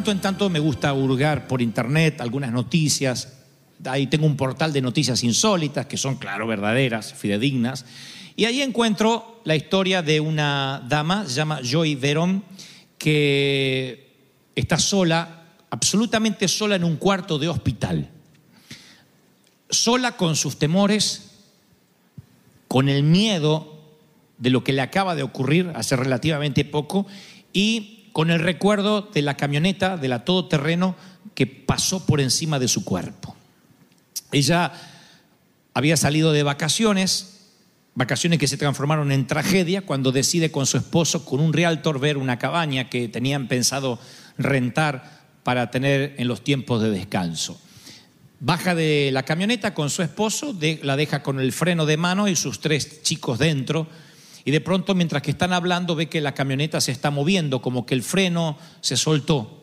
Tanto en tanto me gusta hurgar por internet algunas noticias. Ahí tengo un portal de noticias insólitas que son, claro, verdaderas, fidedignas. Y ahí encuentro la historia de una dama, llama Joy Verón, que está sola, absolutamente sola en un cuarto de hospital. Sola con sus temores, con el miedo de lo que le acaba de ocurrir hace relativamente poco y con el recuerdo de la camioneta, de la todoterreno que pasó por encima de su cuerpo. Ella había salido de vacaciones, vacaciones que se transformaron en tragedia cuando decide con su esposo, con un realtor, ver una cabaña que tenían pensado rentar para tener en los tiempos de descanso. Baja de la camioneta con su esposo, la deja con el freno de mano y sus tres chicos dentro y de pronto mientras que están hablando ve que la camioneta se está moviendo, como que el freno se soltó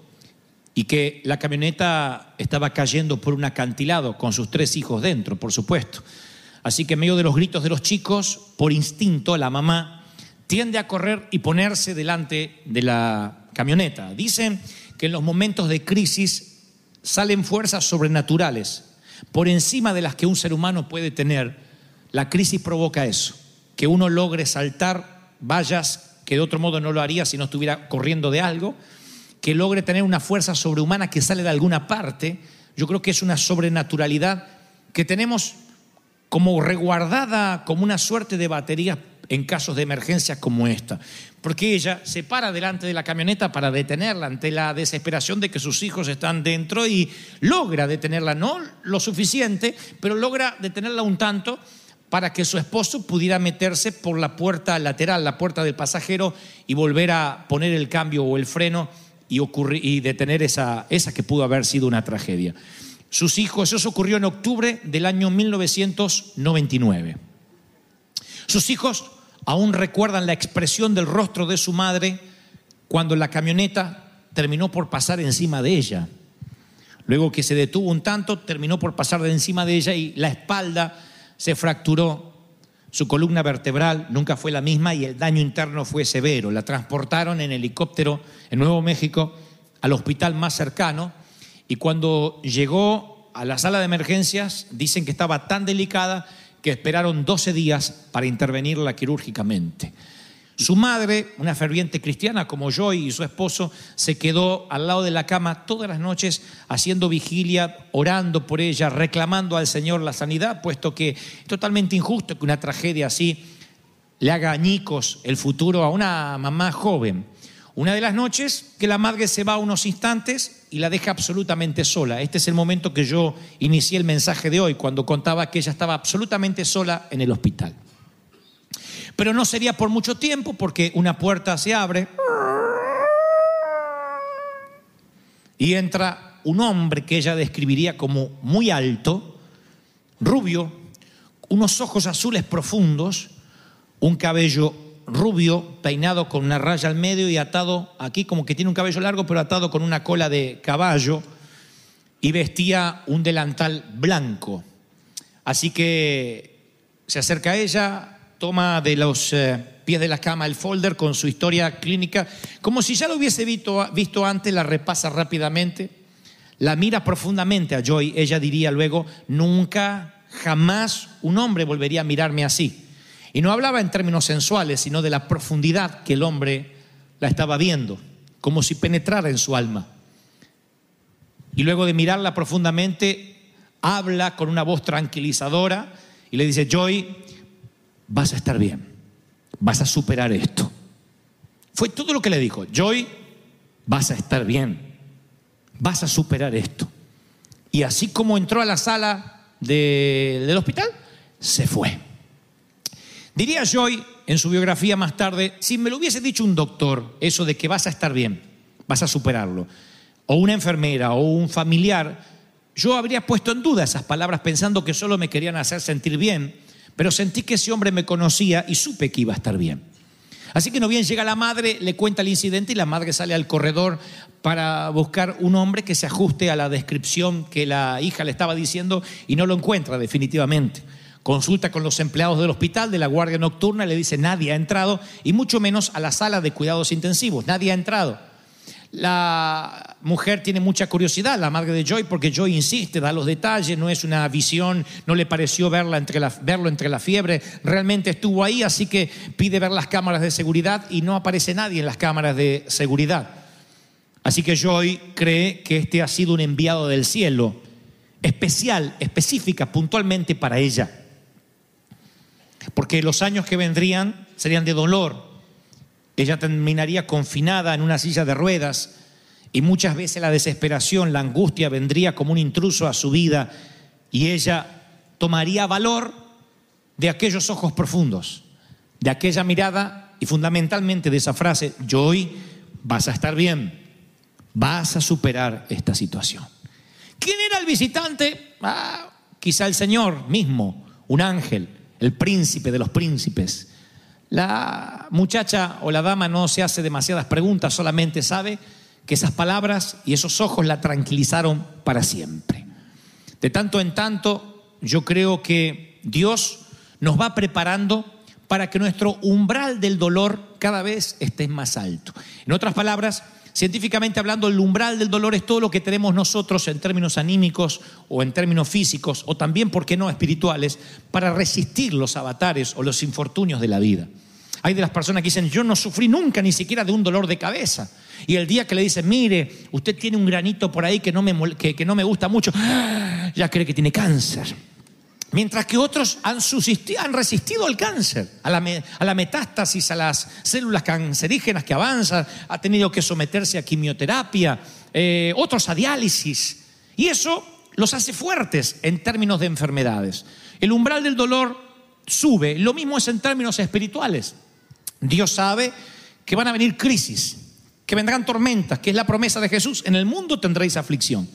y que la camioneta estaba cayendo por un acantilado con sus tres hijos dentro, por supuesto. Así que en medio de los gritos de los chicos, por instinto, la mamá tiende a correr y ponerse delante de la camioneta. Dicen que en los momentos de crisis salen fuerzas sobrenaturales por encima de las que un ser humano puede tener. La crisis provoca eso que uno logre saltar vallas que de otro modo no lo haría si no estuviera corriendo de algo, que logre tener una fuerza sobrehumana que sale de alguna parte, yo creo que es una sobrenaturalidad que tenemos como reguardada como una suerte de batería en casos de emergencia como esta. Porque ella se para delante de la camioneta para detenerla ante la desesperación de que sus hijos están dentro y logra detenerla, no lo suficiente, pero logra detenerla un tanto para que su esposo pudiera meterse por la puerta lateral, la puerta del pasajero, y volver a poner el cambio o el freno y, y detener esa, esa que pudo haber sido una tragedia. Sus hijos, eso ocurrió en octubre del año 1999. Sus hijos aún recuerdan la expresión del rostro de su madre cuando la camioneta terminó por pasar encima de ella. Luego que se detuvo un tanto, terminó por pasar de encima de ella y la espalda se fracturó, su columna vertebral nunca fue la misma y el daño interno fue severo. La transportaron en helicóptero en Nuevo México al hospital más cercano y cuando llegó a la sala de emergencias dicen que estaba tan delicada que esperaron 12 días para intervenirla quirúrgicamente. Su madre, una ferviente cristiana como yo y su esposo, se quedó al lado de la cama todas las noches haciendo vigilia, orando por ella, reclamando al Señor la sanidad, puesto que es totalmente injusto que una tragedia así le haga añicos el futuro a una mamá joven. Una de las noches que la madre se va unos instantes y la deja absolutamente sola. Este es el momento que yo inicié el mensaje de hoy, cuando contaba que ella estaba absolutamente sola en el hospital. Pero no sería por mucho tiempo porque una puerta se abre y entra un hombre que ella describiría como muy alto, rubio, unos ojos azules profundos, un cabello rubio peinado con una raya al medio y atado aquí como que tiene un cabello largo pero atado con una cola de caballo y vestía un delantal blanco. Así que se acerca a ella, toma de los eh, pies de la cama el folder con su historia clínica, como si ya lo hubiese visto, visto antes, la repasa rápidamente, la mira profundamente a Joy, ella diría luego, nunca, jamás un hombre volvería a mirarme así. Y no hablaba en términos sensuales, sino de la profundidad que el hombre la estaba viendo, como si penetrara en su alma. Y luego de mirarla profundamente, habla con una voz tranquilizadora y le dice, Joy, vas a estar bien, vas a superar esto. Fue todo lo que le dijo, Joy, vas a estar bien, vas a superar esto. Y así como entró a la sala del hospital, se fue. Diría Joy en su biografía más tarde, si me lo hubiese dicho un doctor, eso de que vas a estar bien, vas a superarlo, o una enfermera o un familiar, yo habría puesto en duda esas palabras pensando que solo me querían hacer sentir bien pero sentí que ese hombre me conocía y supe que iba a estar bien. Así que no bien llega la madre, le cuenta el incidente y la madre sale al corredor para buscar un hombre que se ajuste a la descripción que la hija le estaba diciendo y no lo encuentra definitivamente. Consulta con los empleados del hospital, de la guardia nocturna, le dice nadie ha entrado y mucho menos a la sala de cuidados intensivos, nadie ha entrado. La mujer tiene mucha curiosidad, la madre de Joy, porque Joy insiste, da los detalles, no es una visión, no le pareció verla entre la, verlo entre la fiebre, realmente estuvo ahí, así que pide ver las cámaras de seguridad y no aparece nadie en las cámaras de seguridad. Así que Joy cree que este ha sido un enviado del cielo, especial, específica, puntualmente para ella. Porque los años que vendrían serían de dolor, ella terminaría confinada en una silla de ruedas y muchas veces la desesperación, la angustia vendría como un intruso a su vida y ella tomaría valor de aquellos ojos profundos, de aquella mirada y fundamentalmente de esa frase, yo hoy vas a estar bien, vas a superar esta situación. ¿Quién era el visitante? Ah, quizá el Señor mismo, un ángel, el príncipe de los príncipes la muchacha o la dama no se hace demasiadas preguntas, solamente sabe que esas palabras y esos ojos la tranquilizaron para siempre. De tanto en tanto, yo creo que Dios nos va preparando para que nuestro umbral del dolor cada vez esté más alto. En otras palabras, científicamente hablando, el umbral del dolor es todo lo que tenemos nosotros en términos anímicos o en términos físicos o también, ¿por qué no?, espirituales, para resistir los avatares o los infortunios de la vida. Hay de las personas que dicen, yo no sufrí nunca ni siquiera de un dolor de cabeza. Y el día que le dicen, mire, usted tiene un granito por ahí que no me, que, no me gusta mucho, ya cree que tiene cáncer. Mientras que otros han, resistido al cáncer, a la, metástasis, a las células cancerígenas que avanzan, ha tenido que someterse a quimioterapia, eh, otros a diálisis. Y eso los hace fuertes en términos de enfermedades. El umbral del dolor sube. Lo mismo es en términos espirituales. Dios sabe que van a venir crisis, que vendrán tormentas, que es la promesa de Jesús. En el mundo tendréis aflicción.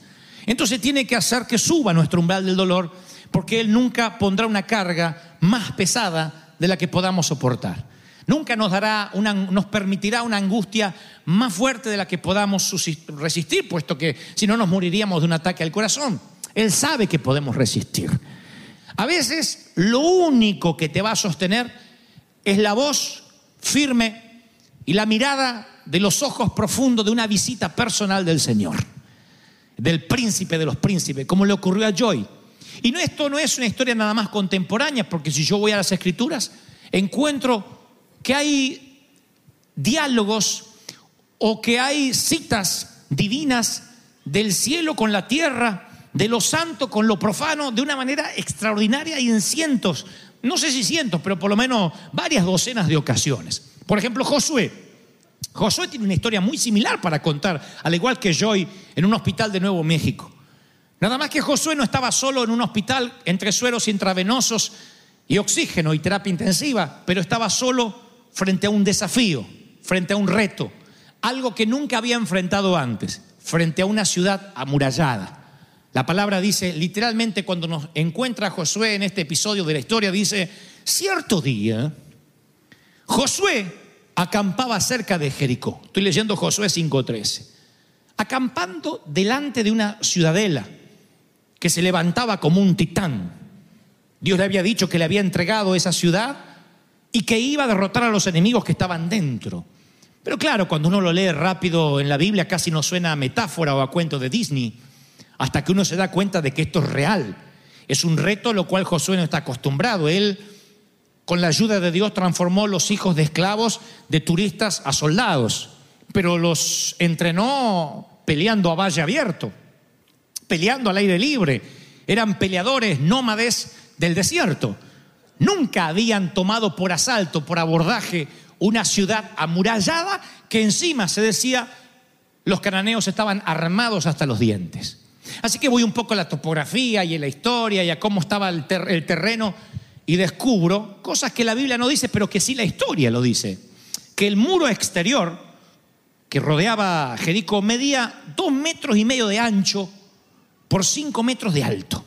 Entonces tiene que hacer que suba nuestro umbral del dolor, porque Él nunca pondrá una carga más pesada de la que podamos soportar. Nunca nos dará una, nos permitirá una angustia más fuerte de la que podamos resistir, puesto que si no nos moriríamos de un ataque al corazón. Él sabe que podemos resistir. A veces lo único que te va a sostener es la voz firme y la mirada de los ojos profundos de una visita personal del Señor, del príncipe de los príncipes, como le ocurrió a Joy. Y no, esto no es una historia nada más contemporánea, porque si yo voy a las escrituras, encuentro que hay diálogos o que hay citas divinas del cielo con la tierra, de lo santo con lo profano, de una manera extraordinaria y en cientos no sé si cientos, pero por lo menos varias docenas de ocasiones. Por ejemplo, Josué. Josué tiene una historia muy similar para contar, al igual que Joy en un hospital de Nuevo México. Nada más que Josué no estaba solo en un hospital entre sueros intravenosos y oxígeno y terapia intensiva, pero estaba solo frente a un desafío, frente a un reto, algo que nunca había enfrentado antes, frente a una ciudad amurallada. La palabra dice, literalmente cuando nos encuentra Josué en este episodio de la historia, dice, cierto día, Josué acampaba cerca de Jericó. Estoy leyendo Josué 5.13. Acampando delante de una ciudadela que se levantaba como un titán. Dios le había dicho que le había entregado esa ciudad y que iba a derrotar a los enemigos que estaban dentro. Pero claro, cuando uno lo lee rápido en la Biblia casi no suena a metáfora o a cuento de Disney hasta que uno se da cuenta de que esto es real. Es un reto a lo cual Josué no está acostumbrado. Él, con la ayuda de Dios, transformó los hijos de esclavos de turistas a soldados, pero los entrenó peleando a valle abierto, peleando al aire libre. Eran peleadores nómades del desierto. Nunca habían tomado por asalto, por abordaje, una ciudad amurallada que encima se decía los cananeos estaban armados hasta los dientes. Así que voy un poco a la topografía y a la historia y a cómo estaba el, terreno y descubro cosas que la Biblia no dice, pero que sí la historia lo dice. Que el muro exterior que rodeaba Jericó medía dos metros y medio de ancho por cinco metros de alto.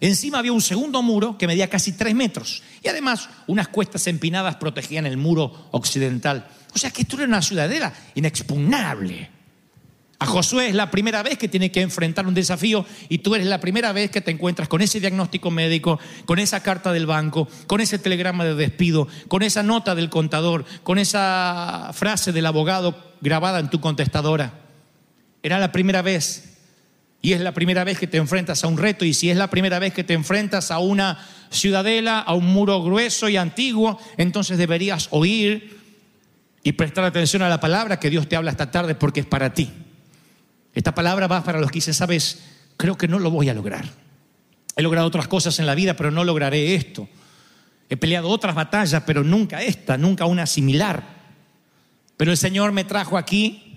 Encima había un segundo muro que medía casi tres metros y además unas cuestas empinadas protegían el muro occidental. O sea que esto era una ciudadela inexpugnable. A Josué es la primera vez que tiene que enfrentar un desafío y tú eres la primera vez que te encuentras con ese diagnóstico médico, con esa carta del banco, con ese telegrama de despido, con esa nota del contador, con esa frase del abogado grabada en tu contestadora. era la primera vez. Y es la primera vez que te enfrentas a un reto. Y si es la primera vez que te enfrentas a una ciudadela, a un muro grueso y antiguo, entonces deberías oír y prestar atención a la palabra que Dios te habla esta tarde porque es para ti. Esta palabra va para los que dicen, sabes, creo que no lo voy a lograr. He logrado otras cosas en la vida, pero no lograré esto. He peleado otras batallas, pero nunca esta, nunca una similar. Pero el Señor me trajo aquí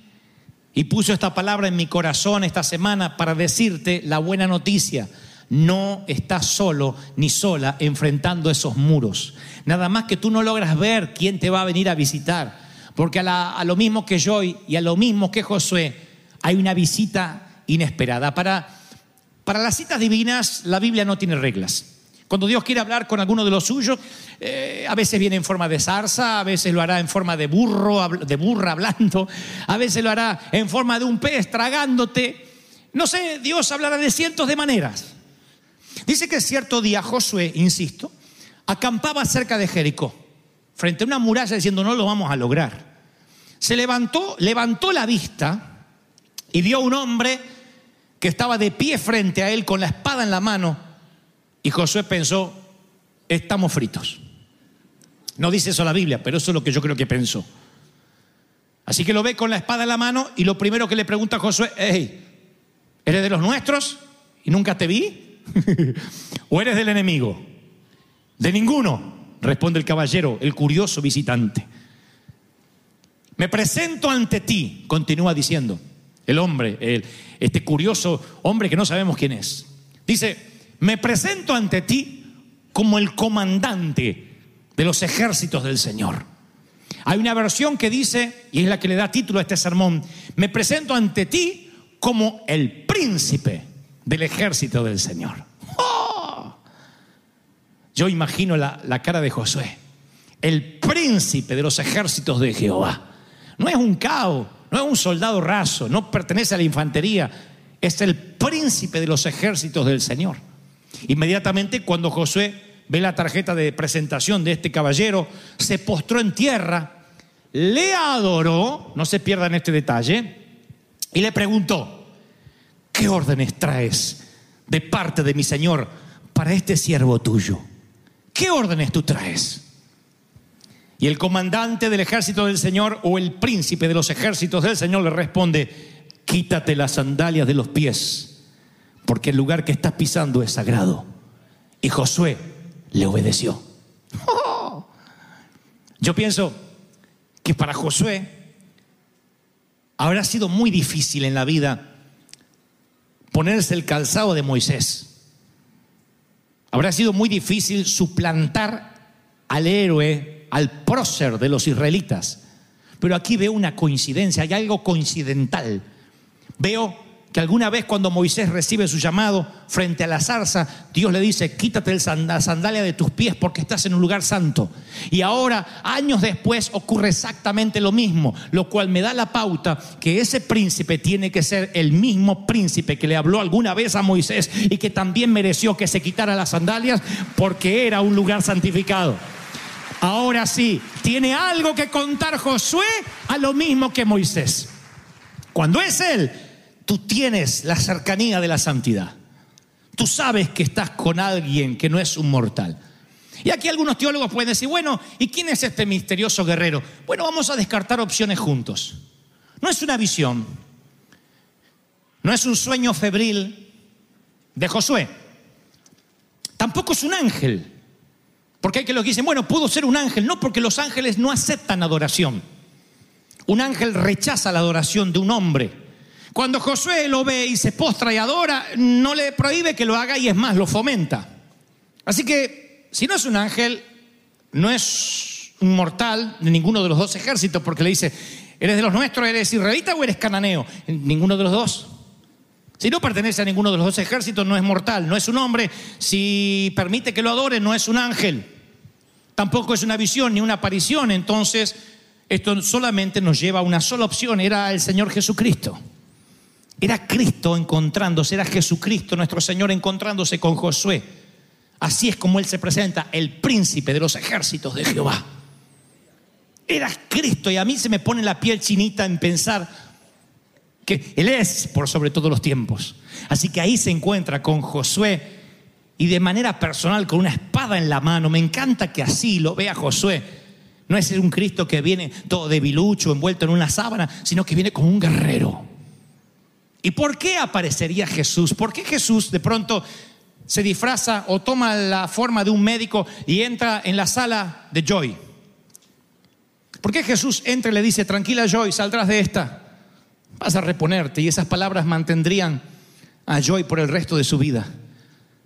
y puso esta palabra en mi corazón esta semana para decirte la buena noticia. No estás solo ni sola enfrentando esos muros. Nada más que tú no logras ver quién te va a venir a visitar. Porque a, lo mismo que yo y a lo mismo que Josué, hay una visita inesperada. Para, para las citas divinas, la Biblia no tiene reglas. Cuando Dios quiere hablar con alguno de los suyos, eh, a veces viene en forma de zarza, a veces lo hará en forma de burro, de burra hablando, a veces lo hará en forma de un pez tragándote. No sé, Dios hablará de cientos de maneras. Dice que cierto día Josué, insisto, acampaba cerca de Jericó, frente a una muralla diciendo no lo vamos a lograr. Se levantó, levantó la vista y vio a un hombre que estaba de pie frente a él con la espada en la mano y Josué pensó, estamos fritos. No dice eso la Biblia, pero eso es lo que yo creo que pensó. Así que lo ve con la espada en la mano y lo primero que le pregunta a Josué, hey, ¿eres de los nuestros y nunca te vi? ¿O eres del enemigo? De ninguno, responde el caballero, el curioso visitante. Me presento ante ti, continúa diciendo el hombre, el, este curioso hombre que no sabemos quién es. Dice, me presento ante ti como el comandante de los ejércitos del Señor. Hay una versión que dice, y es la que le da título a este sermón, me presento ante ti como el príncipe del ejército del Señor. ¡Oh! Yo imagino la, la cara de Josué, el príncipe de los ejércitos de Jehová. No es un cao, no es un soldado raso, no pertenece a la infantería, es el príncipe de los ejércitos del Señor. Inmediatamente cuando Josué ve la tarjeta de presentación de este caballero, se postró en tierra, le adoró, no se pierdan este detalle, y le preguntó, ¿qué órdenes traes de parte de mi Señor para este siervo tuyo? ¿Qué órdenes tú traes? Y el comandante del ejército del Señor o el príncipe de los ejércitos del Señor le responde, quítate las sandalias de los pies porque el lugar que estás pisando es sagrado. Y Josué le obedeció. Yo pienso que para Josué habrá sido muy difícil en la vida ponerse el calzado de Moisés. Habrá sido muy difícil suplantar al héroe, al prócer de los israelitas. Pero aquí veo una coincidencia, hay algo coincidental. Veo que alguna vez cuando Moisés recibe su llamado frente a la zarza, Dios le dice, quítate la sandalia de tus pies porque estás en un lugar santo. Y ahora, años después, ocurre exactamente lo mismo, lo cual me da la pauta que ese príncipe tiene que ser el mismo príncipe que le habló alguna vez a Moisés y que también mereció que se quitara las sandalias porque era un lugar santificado. Ahora sí, tiene algo que contar Josué a lo mismo que Moisés. Cuando es él tú tienes la cercanía de la santidad. Tú sabes que estás con alguien que no es un mortal. Y aquí algunos teólogos pueden decir, bueno, ¿y quién es este misterioso guerrero? Bueno, vamos a descartar opciones juntos. No es una visión, no es un sueño febril de Josué, tampoco es un ángel, porque hay que los que dicen, bueno, pudo ser un ángel, no porque los ángeles no aceptan adoración. Un ángel rechaza la adoración de un hombre. Cuando Josué lo ve y se postra y adora, no le prohíbe que lo haga y es más, lo fomenta. Así que, si no es un ángel, no es un mortal de ninguno de los dos ejércitos, porque le dice, ¿eres de los nuestros, eres israelita o eres cananeo? Ninguno de los dos. Si no pertenece a ninguno de los dos ejércitos, no es mortal, no es un hombre. Si permite que lo adore, no es un ángel. Tampoco es una visión ni una aparición. Entonces, esto solamente nos lleva a una sola opción, era el Señor Jesucristo. Era Cristo encontrándose, era Jesucristo nuestro Señor encontrándose con Josué. Así es como Él se presenta, el príncipe de los ejércitos de Jehová. Era Cristo y a mí se me pone la piel chinita en pensar que Él es por sobre todos los tiempos. Así que ahí se encuentra con Josué y de manera personal con una espada en la mano. Me encanta que así lo vea Josué. No es un Cristo que viene todo debilucho, envuelto en una sábana, sino que viene como un guerrero. ¿Y por qué aparecería Jesús? ¿Por qué Jesús de pronto se disfraza o toma la forma de un médico y entra en la sala de Joy? ¿Por qué Jesús entra y le dice, tranquila Joy, saldrás de esta? Vas a reponerte y esas palabras mantendrían a Joy por el resto de su vida.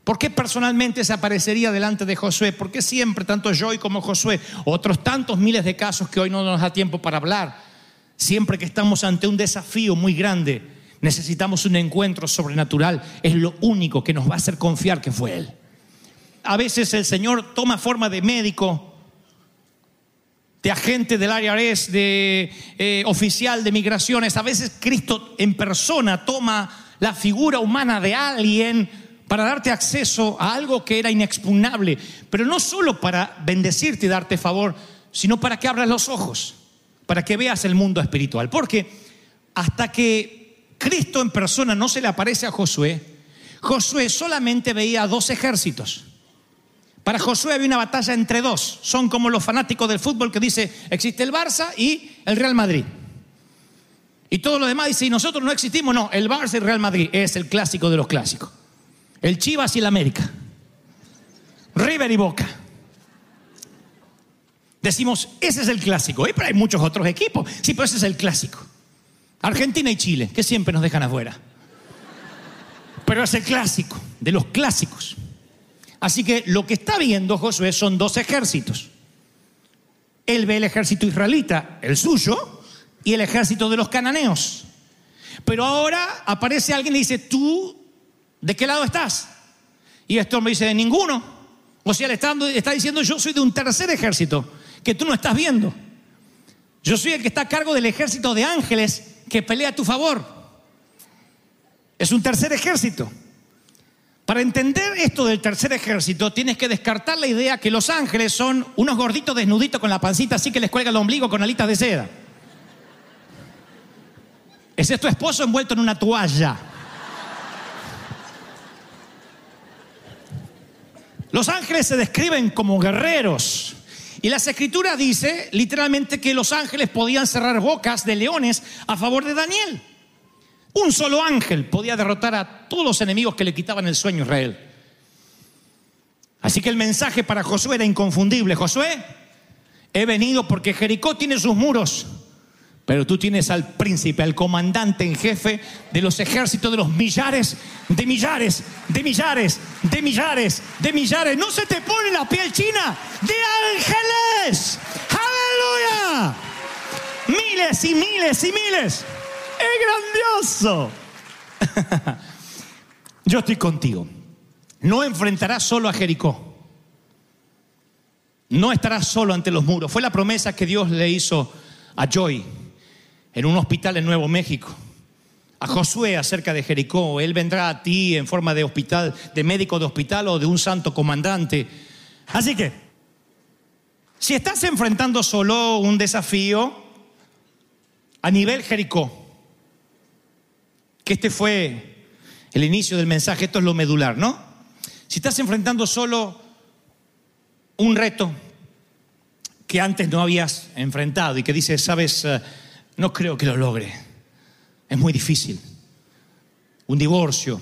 ¿Por qué personalmente se aparecería delante de Josué? ¿Por qué siempre, tanto Joy como Josué, otros tantos miles de casos que hoy no nos da tiempo para hablar, siempre que estamos ante un desafío muy grande, necesitamos un encuentro sobrenatural, es lo único que nos va a hacer confiar que fue Él. A veces el Señor toma forma de médico, de agente del área de eh, oficial de migraciones. A veces Cristo en persona toma la figura humana de alguien para darte acceso a algo que era inexpugnable, pero no solo para bendecirte y darte favor, sino para que abras los ojos, para que veas el mundo espiritual. Porque hasta que Cristo en persona no se le aparece a Josué, Josué solamente veía dos ejércitos. Para Josué había una batalla entre dos. Son como los fanáticos del fútbol que dice, existe el Barça y el Real Madrid. Y todo lo demás dice, y nosotros no existimos. No, el Barça y el Real Madrid es el clásico de los clásicos. El Chivas y el América. River y Boca. Decimos, ese es el clásico. pero hay muchos otros equipos. Sí, pero ese es el clásico. Argentina y Chile, que siempre nos dejan afuera. Pero es el clásico, de los clásicos. Así que lo que está viendo Josué son dos ejércitos. Él ve el ejército israelita, el suyo, y el ejército de los cananeos. Pero ahora aparece alguien y dice, tú ¿De qué lado estás? Y este hombre dice, de ninguno. O sea, le está, está diciendo, yo soy de un tercer ejército que tú no estás viendo. Yo soy el que está a cargo del ejército de ángeles que pelea a tu favor. Es un tercer ejército. Para entender esto del tercer ejército, tienes que descartar la idea que los ángeles son unos gorditos desnuditos con la pancita así que les cuelga el ombligo con alitas de seda. Ese es tu esposo envuelto en una toalla. Los ángeles se describen como guerreros. Y las escrituras dice literalmente que los ángeles podían cerrar bocas de leones a favor de Daniel. Un solo ángel podía derrotar a todos los enemigos que le quitaban el sueño a Israel. Así que el mensaje para Josué era inconfundible. Josué, he venido porque Jericó tiene sus muros pero tú tienes al príncipe, al comandante en jefe de los ejércitos de los millares, de millares, de millares, de millares, de millares. No se te pone la piel china de ángeles. Aleluya. Miles y miles y miles. Es grandioso. Yo estoy contigo. No enfrentarás solo a Jericó. No estarás solo ante los muros. Fue la promesa que Dios le hizo a Joy en un hospital en Nuevo México. A Josué acerca de Jericó, él vendrá a ti en forma de hospital, de médico de hospital o de un santo comandante. Así que, si estás enfrentando solo un desafío a nivel Jericó, que este fue el inicio del mensaje, esto es lo medular, ¿no? Si estás enfrentando solo un reto que antes no habías enfrentado y que dices, sabes, eh, no creo que lo logre. Es muy difícil. Un divorcio.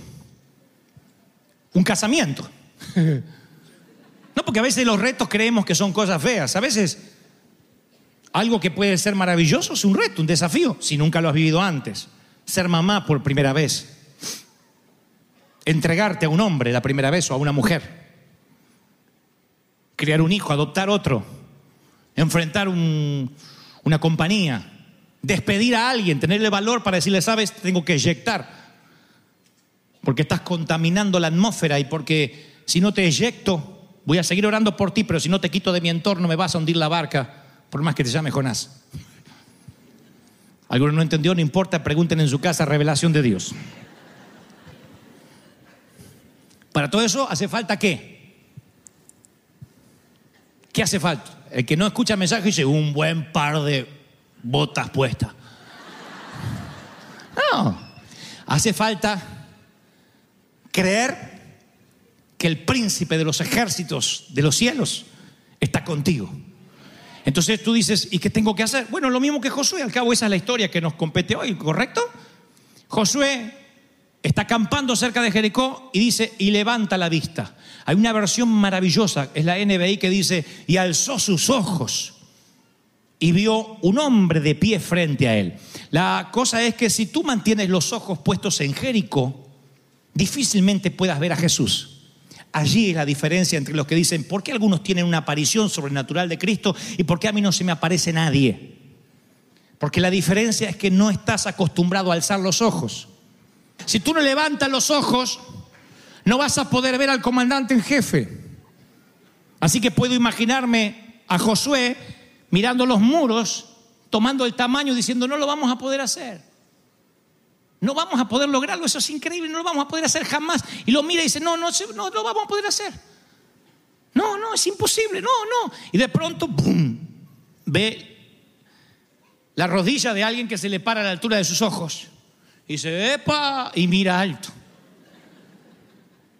Un casamiento. No, porque a veces los retos creemos que son cosas feas. A veces algo que puede ser maravilloso es un reto, un desafío, si nunca lo has vivido antes. Ser mamá por primera vez. Entregarte a un hombre la primera vez o a una mujer. Criar un hijo, adoptar otro. Enfrentar una compañía despedir a alguien, tenerle valor para decirle, sabes, tengo que eyectar, porque estás contaminando la atmósfera y porque si no te eyecto, voy a seguir orando por ti, pero si no te quito de mi entorno, me vas a hundir la barca, por más que te llame Jonás. Alguno no entendió, no importa, pregunten en su casa, revelación de Dios. Para todo eso hace falta qué? ¿Qué hace falta? El que no escucha mensaje dice un buen par de botas puestas. No. Hace falta creer que el príncipe de los ejércitos de los cielos está contigo. Entonces tú dices, ¿y qué tengo que hacer? Bueno, lo mismo que Josué, al cabo esa es la historia que nos compete hoy, ¿correcto? Josué está acampando cerca de Jericó y dice, y levanta la vista. Hay una versión maravillosa, es la NBI que dice, y alzó sus ojos y vio un hombre de pie frente a él. La cosa es que si tú mantienes los ojos puestos en Jericó, difícilmente puedas ver a Jesús. Allí es la diferencia entre los que dicen, ¿por qué algunos tienen una aparición sobrenatural de Cristo y por qué a mí no se me aparece nadie? Porque la diferencia es que no estás acostumbrado a alzar los ojos. Si tú no levantas los ojos, no vas a poder ver al comandante en jefe. Así que puedo imaginarme a Josué mirando los muros, tomando el tamaño, diciendo, no lo vamos a poder hacer. No vamos a poder lograrlo, eso es increíble, no lo vamos a poder hacer jamás. Y lo mira y dice, no, no, no, lo vamos a poder hacer. No, no, es imposible, no, no. Y de pronto, ¡boom! Ve la rodilla de alguien que se le para a la altura de sus ojos. Y dice, ¡epa! Y mira alto.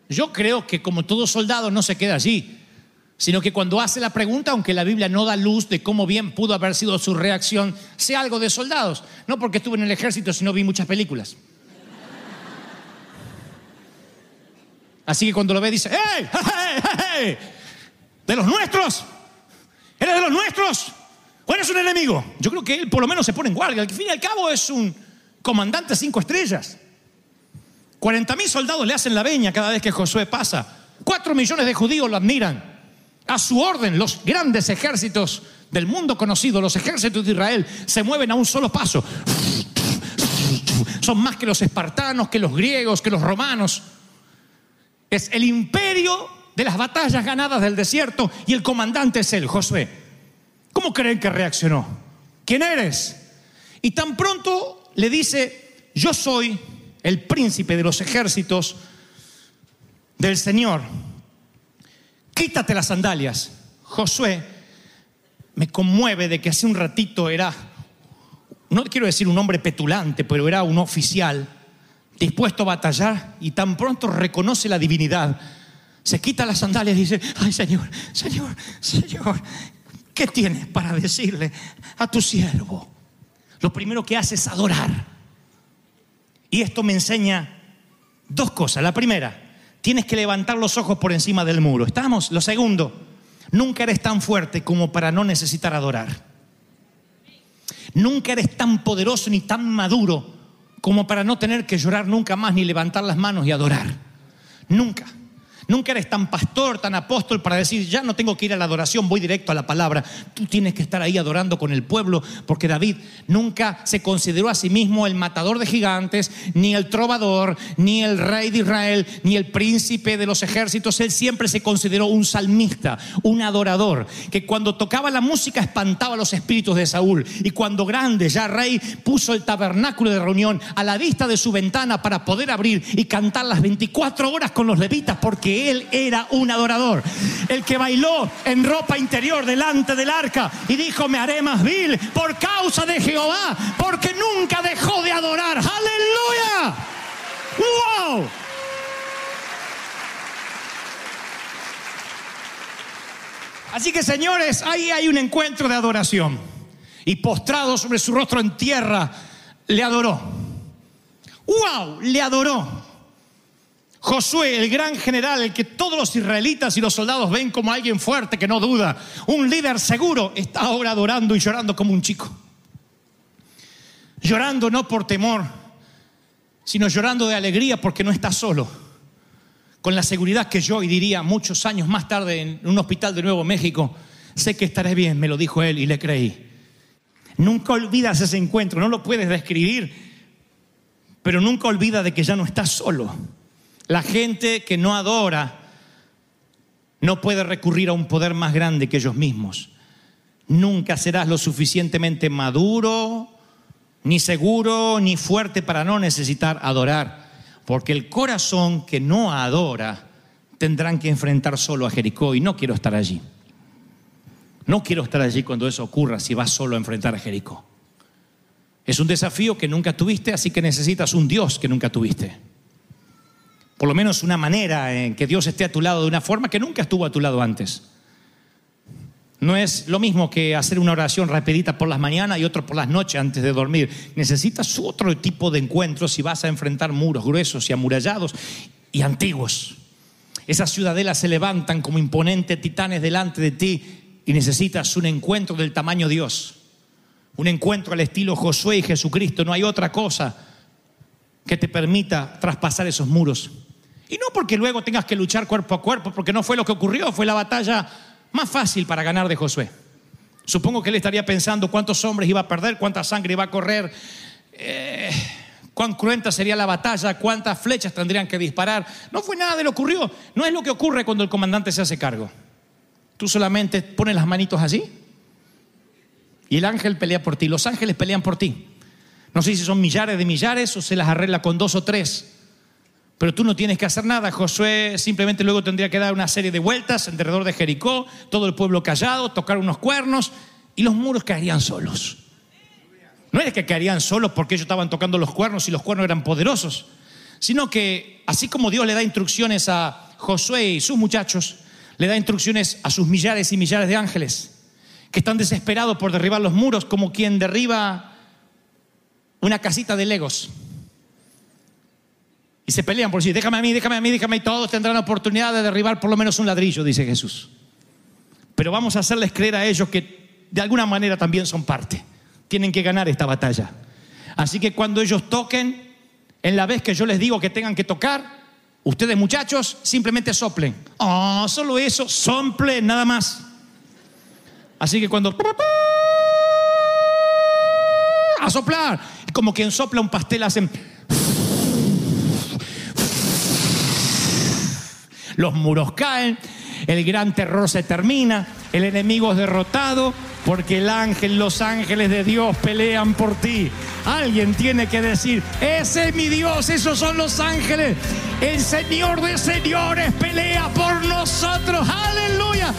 Yo creo que como todo soldado no se queda allí, sino que cuando hace la pregunta, aunque la Biblia no da luz de cómo bien pudo haber sido su reacción, sea algo de soldados. No porque estuve en el ejército, sino vi muchas películas. Así que cuando lo ve dice, ¡Hey! ¡Hey! ¡Hey! ¿De los nuestros? ¿Eres de los nuestros? ¿O eres un enemigo? Yo creo que él por lo menos se pone en guardia. Al fin y al cabo es un comandante cinco estrellas. 40 mil soldados le hacen la veña cada vez que Josué pasa. Cuatro millones de judíos lo admiran a su orden los grandes ejércitos del mundo conocido, los ejércitos de Israel, se mueven a un solo paso. Son más que los espartanos, que los griegos, que los romanos. Es el imperio de las batallas ganadas del desierto y el comandante es él, Josué. ¿Cómo creen que reaccionó? ¿Quién eres? Y tan pronto le dice, yo soy el príncipe de los ejércitos del Señor quítate las sandalias. Josué me conmueve de que hace un ratito era, no quiero decir un hombre petulante, pero era un oficial dispuesto a batallar y tan pronto reconoce la divinidad. Se quita las sandalias y dice, ay Señor, Señor, Señor, ¿qué tienes para decirle a tu siervo? Lo primero que hace es adorar. Y esto me enseña dos cosas. La primera, tienes que levantar los ojos por encima del muro. ¿Estamos? Lo segundo, nunca eres tan fuerte como para no necesitar adorar. Nunca eres tan poderoso ni tan maduro como para no tener que llorar nunca más ni levantar las manos y adorar. Nunca. Nunca eres tan pastor, tan apóstol para decir, ya no tengo que ir a la adoración, voy directo a la palabra. Tú tienes que estar ahí adorando con el pueblo, porque David nunca se consideró a sí mismo el matador de gigantes, ni el trovador, ni el rey de Israel, ni el príncipe de los ejércitos. Él siempre se consideró un salmista, un adorador, que cuando tocaba la música espantaba a los espíritus de Saúl. Y cuando grande, ya rey, puso el tabernáculo de reunión a la vista de su ventana para poder abrir y cantar las 24 horas con los levitas, porque él era un adorador. El que bailó en ropa interior delante del arca y dijo, me haré más vil por causa de Jehová, porque nunca dejó de adorar. Aleluya. ¡Wow! Así que señores, ahí hay un encuentro de adoración. Y postrado sobre su rostro en tierra, le adoró. ¡Wow! Le adoró. Josué, el gran general, que todos los israelitas y los soldados ven como alguien fuerte que no duda, un líder seguro, está ahora adorando y llorando como un chico. Llorando no por temor, sino llorando de alegría porque no está solo. Con la seguridad que yo, y diría muchos años más tarde en un hospital de Nuevo México, sé que estaré bien, me lo dijo él y le creí. Nunca olvidas ese encuentro, no lo puedes describir, pero nunca olvida de que ya no estás solo la gente que no adora no puede recurrir a un poder más grande que ellos mismos. Nunca serás lo suficientemente maduro, ni seguro, ni fuerte para no necesitar adorar. Porque el corazón que no adora tendrán que enfrentar solo a Jericó y no quiero estar allí. No quiero estar allí cuando eso ocurra si vas solo a enfrentar a Jericó. Es un desafío que nunca tuviste, así que necesitas un Dios que nunca tuviste. Por lo menos una manera en que Dios esté a tu lado de una forma que nunca estuvo a tu lado antes. No es lo mismo que hacer una oración rapidita por las mañanas y otro por las noches antes de dormir. Necesitas otro tipo de encuentros si vas a enfrentar muros gruesos y amurallados y antiguos. Esas ciudadelas se levantan como imponentes titanes delante de ti y necesitas un encuentro del tamaño Dios. Un encuentro al estilo Josué y Jesucristo. No hay otra cosa que te permita traspasar esos muros. Y no porque luego tengas que luchar cuerpo a cuerpo, porque no fue lo que ocurrió, fue la batalla más fácil para ganar de Josué. Supongo que él estaría pensando cuántos hombres iba a perder, cuánta sangre iba a correr, eh, cuán cruenta sería la batalla, cuántas flechas tendrían que disparar. No fue nada de lo que ocurrió. No es lo que ocurre cuando el comandante se hace cargo. Tú solamente pones las manitos así y el ángel pelea por ti. Los ángeles pelean por ti. No sé si son millares de millares o se las arregla con dos o tres. Pero tú no tienes que hacer nada. Josué simplemente luego tendría que dar una serie de vueltas alrededor de Jericó, todo el pueblo callado, tocar unos cuernos y los muros caerían solos. No es que caerían solos porque ellos estaban tocando los cuernos y los cuernos eran poderosos, sino que así como Dios le da instrucciones a Josué y sus muchachos, le da instrucciones a sus millares y millares de ángeles que están desesperados por derribar los muros como quien derriba una casita de legos. Y se pelean por decir, déjame a mí, déjame a mí, déjame y todos tendrán la oportunidad de derribar por lo menos un ladrillo, dice Jesús. Pero vamos a hacerles creer a ellos que de alguna manera también son parte. Tienen que ganar esta batalla. Así que cuando ellos toquen, en la vez que yo les digo que tengan que tocar, ustedes muchachos simplemente soplen. Oh, solo eso, soplen, nada más. Así que cuando... A soplar. Como quien sopla un pastel hacen... los muros caen, el gran terror se termina, el enemigo es derrotado, porque el ángel, los ángeles de Dios pelean por ti. Alguien tiene que decir, ese es mi Dios, esos son los ángeles. El Señor de señores pelea por nosotros. Aleluya.